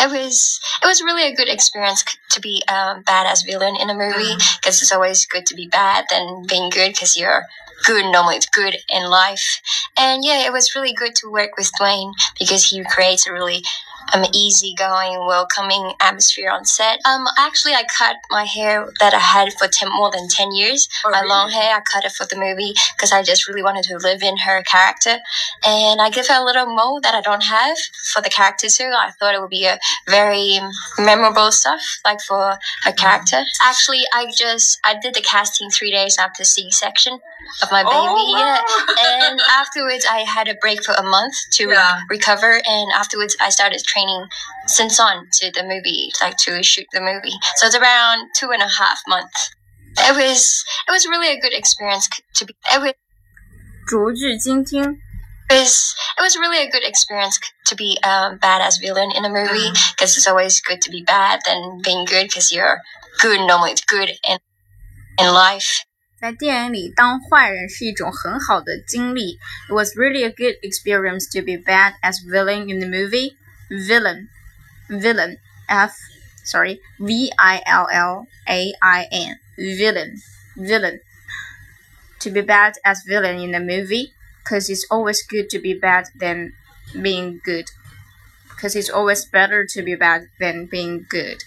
it was it was really a good experience to be um, bad as villain in a movie because mm. it's always good to be bad than being good because you're good normally it's good in life and yeah it was really good to work with dwayne because he creates a really um, easygoing, welcoming atmosphere on set. Um, actually, I cut my hair that I had for ten, more than 10 years. Oh, my really? long hair, I cut it for the movie because I just really wanted to live in her character. And I give her a little mole that I don't have for the character too. I thought it would be a very memorable stuff, like for her character. Actually, I just, I did the casting three days after C-section of my baby. Oh, wow. Yeah. And afterwards, I had a break for a month to yeah. recover. And afterwards, I started training since on to the movie, like to shoot the movie. So it's around two and a half months. It was it was really a good experience to be. It was. 逐句精听。It was it was really a good experience to be um, bad as villain in a movie because it's always good to be bad than being good because you're good normally it's good in in life. 在电影里当坏人是一种很好的经历。It was really a good experience to be bad as villain in the movie. Villain, villain, F, sorry, V I L L A I N, villain, villain. To be bad as villain in the movie, because it's always good to be bad than being good. Because it's always better to be bad than being good.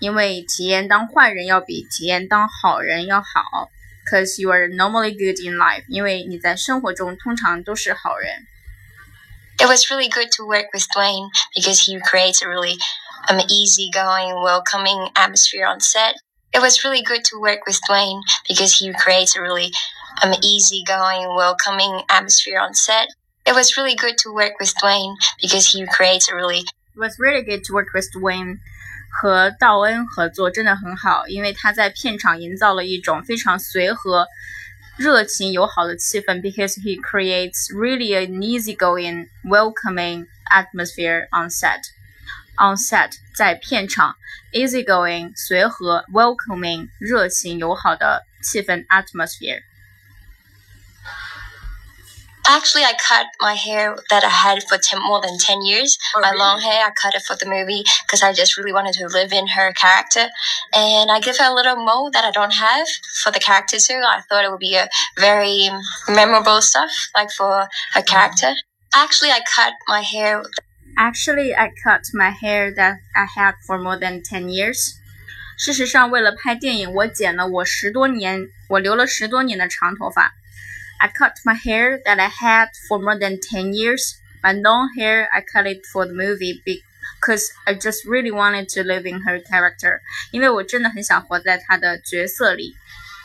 因为体验当坏人要比体验当好人要好。because you are normally good in life，因为你在生活中通常都是好人。 It was really good to work with Dwayne because he creates a really um, easygoing, welcoming atmosphere on set. It was really good to work with Dwayne because he creates a really um, easygoing, welcoming atmosphere on set. It was really good to work with Dwayne because he creates a really. It was really good to work with Dwayne 和道恩合作真的很好，因为他在片场营造了一种非常随和、 热情友好的气氛。Because he creates really an easygoing, welcoming atmosphere on set. On set 在片场，easygoing 随和，welcoming 热情友好的气氛 atmosphere。 Actually, I cut my hair that I had for ten, more than 10 years. Oh, my really? long hair, I cut it for the movie because I just really wanted to live in her character. And I give her a little mole that I don't have for the character too. I thought it would be a very memorable stuff, like for her character. Actually, I cut my hair. Actually, I cut my hair that I had for more than 10 years. 事实上，为了拍电影，我剪了我十多年，我留了十多年的长头发。 I cut my hair that I had for more than 10 years. My long hair, I cut it for the movie because I just really wanted to live in her character. 因为我真的很想活在她的角色里，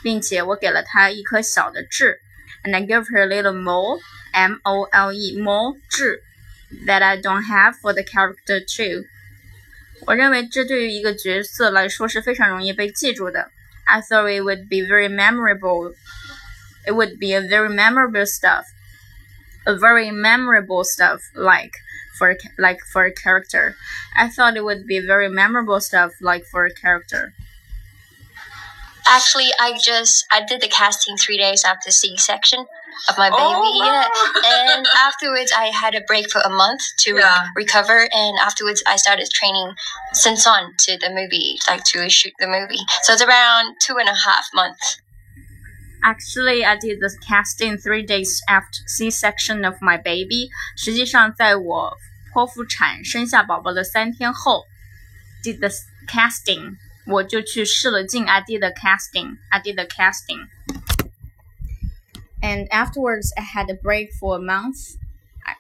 并且我给了她一颗小的痣，and I gave her a little mole, M O L E, mole 痣 that I don't have for the character too. 我认为这对于一个角色来说是非常容易被记住的。I thought it would be very memorable it would be a very memorable stuff, a very memorable stuff like for like for a character. I thought it would be very memorable stuff like for a character. Actually, I just I did the casting three days after C section of my baby. Oh. Yeah. And afterwards, I had a break for a month to yeah. recover. And afterwards, I started training since on to the movie, like to shoot the movie. So it's around two and a half months. Actually, I did the casting three days after C-section of my baby. 实际上，在我剖腹产生下宝宝的三天后，did the casting，我就去试了镜。I did the casting. I did the casting. And afterwards, I had a break for a month.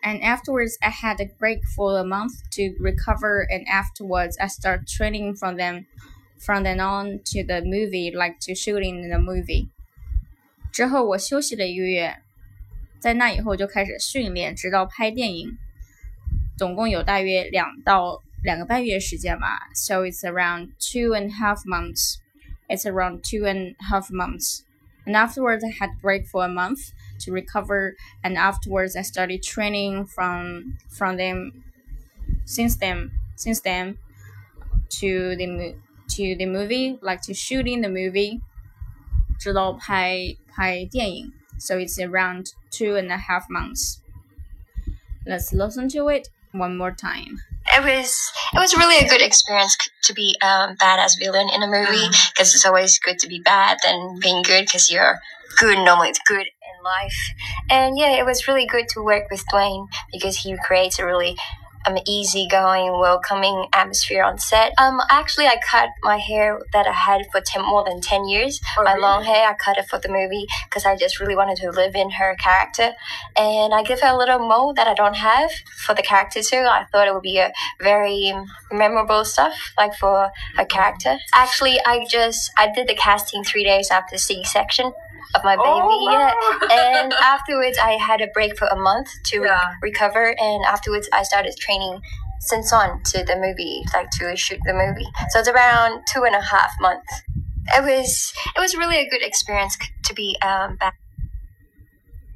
And afterwards, I had a break for a month to recover. And afterwards, I start training from them, from then on to the movie, like to shooting the movie. 之后我休息了一个月，在那以后就开始训练，直到拍电影，总共有大约两到两个半月时间吧。So it's around two and a half months. It's around two and a half months. And afterwards, I had break for a month to recover. And afterwards, I started training from from them. Since then, since then, to the to the movie, like to shooting the movie. 直到拍拍电影，so it's around two and a half months. Let's listen to it one more time. it was it was really a good experience to be um, bad as villain in a movie because mm. it's always good to be bad than being good because you're good normally it's good in life and yeah it was really good to work with Dwayne because he creates a really um, easygoing, welcoming atmosphere on set. Um, actually, I cut my hair that I had for ten, more than 10 years. Oh, my really? long hair, I cut it for the movie because I just really wanted to live in her character. And I give her a little mole that I don't have for the character too. I thought it would be a very memorable stuff, like for her character. Actually, I just, I did the casting three days after C-section of my baby. Oh, wow. Yeah. And afterwards, I had a break for a month to yeah. recover. And afterwards, I started training since on to the movie, like to shoot the movie. So it's around two and a half months. It was it was really a good experience to be um, back.